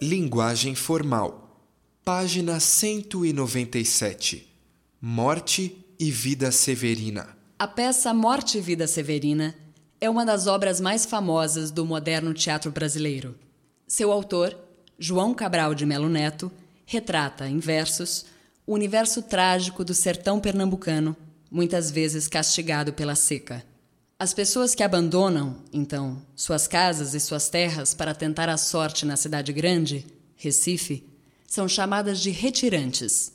Linguagem formal. Página 197. Morte e Vida Severina. A peça Morte e Vida Severina é uma das obras mais famosas do moderno teatro brasileiro. Seu autor, João Cabral de Melo Neto, retrata, em versos, o universo trágico do sertão pernambucano, muitas vezes castigado pela seca. As pessoas que abandonam, então, suas casas e suas terras para tentar a sorte na cidade grande, Recife, são chamadas de retirantes.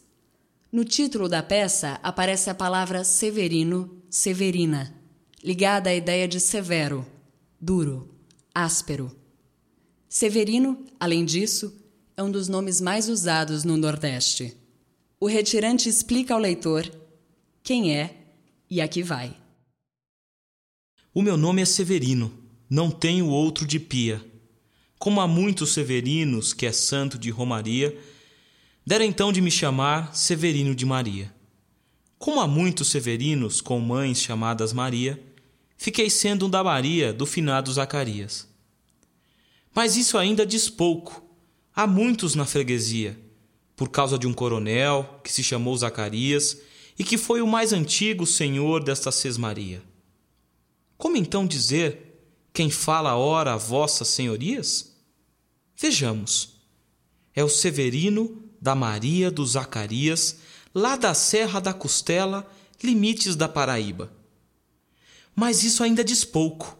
No título da peça aparece a palavra Severino, Severina, ligada à ideia de severo, duro, áspero. Severino, além disso, é um dos nomes mais usados no Nordeste. O retirante explica ao leitor quem é e a que vai. O meu nome é Severino, não tenho outro de pia. Como há muitos Severinos, que é santo de Romaria, dera então de me chamar Severino de Maria. Como há muitos Severinos com mães chamadas Maria, fiquei sendo um da Maria do finado Zacarias. Mas isso ainda diz pouco. Há muitos na freguesia, por causa de um coronel que se chamou Zacarias e que foi o mais antigo senhor desta Sesmaria. Como então dizer quem fala ora a vossas senhorias? Vejamos. É o Severino da Maria do Zacarias, lá da Serra da Costela, limites da Paraíba. Mas isso ainda diz pouco.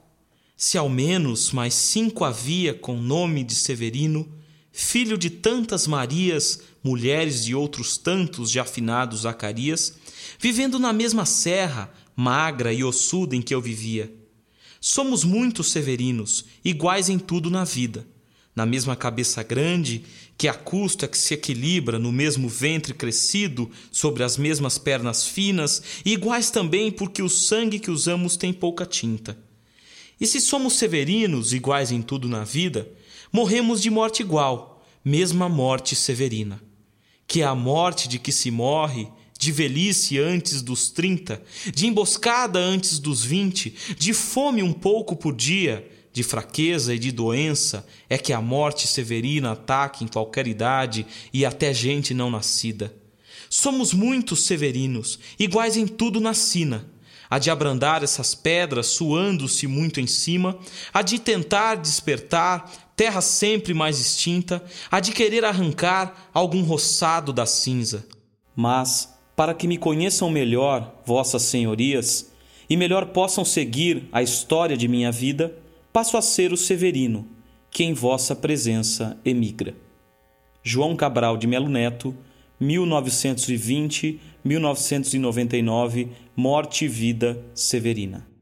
Se ao menos mais cinco havia com nome de Severino, filho de tantas Marias, mulheres de outros tantos de afinados Zacarias, vivendo na mesma serra, magra e ossuda em que eu vivia. Somos muitos severinos, iguais em tudo na vida. Na mesma cabeça grande, que a custa que se equilibra no mesmo ventre crescido, sobre as mesmas pernas finas, iguais também porque o sangue que usamos tem pouca tinta. E se somos severinos, iguais em tudo na vida, morremos de morte igual, mesma morte severina. Que é a morte de que se morre, de velhice antes dos trinta, de emboscada antes dos vinte, de fome um pouco por dia, de fraqueza e de doença, é que a morte severina ataca em qualquer idade e até gente não nascida. Somos muitos severinos, iguais em tudo na sina. Há de abrandar essas pedras, suando-se muito em cima, há de tentar despertar terra sempre mais extinta, há de querer arrancar algum roçado da cinza. Mas para que me conheçam melhor, vossas senhorias, e melhor possam seguir a história de minha vida, passo a ser o Severino, que em vossa presença emigra. João Cabral de Melo Neto, 1920-1999, Morte e Vida Severina.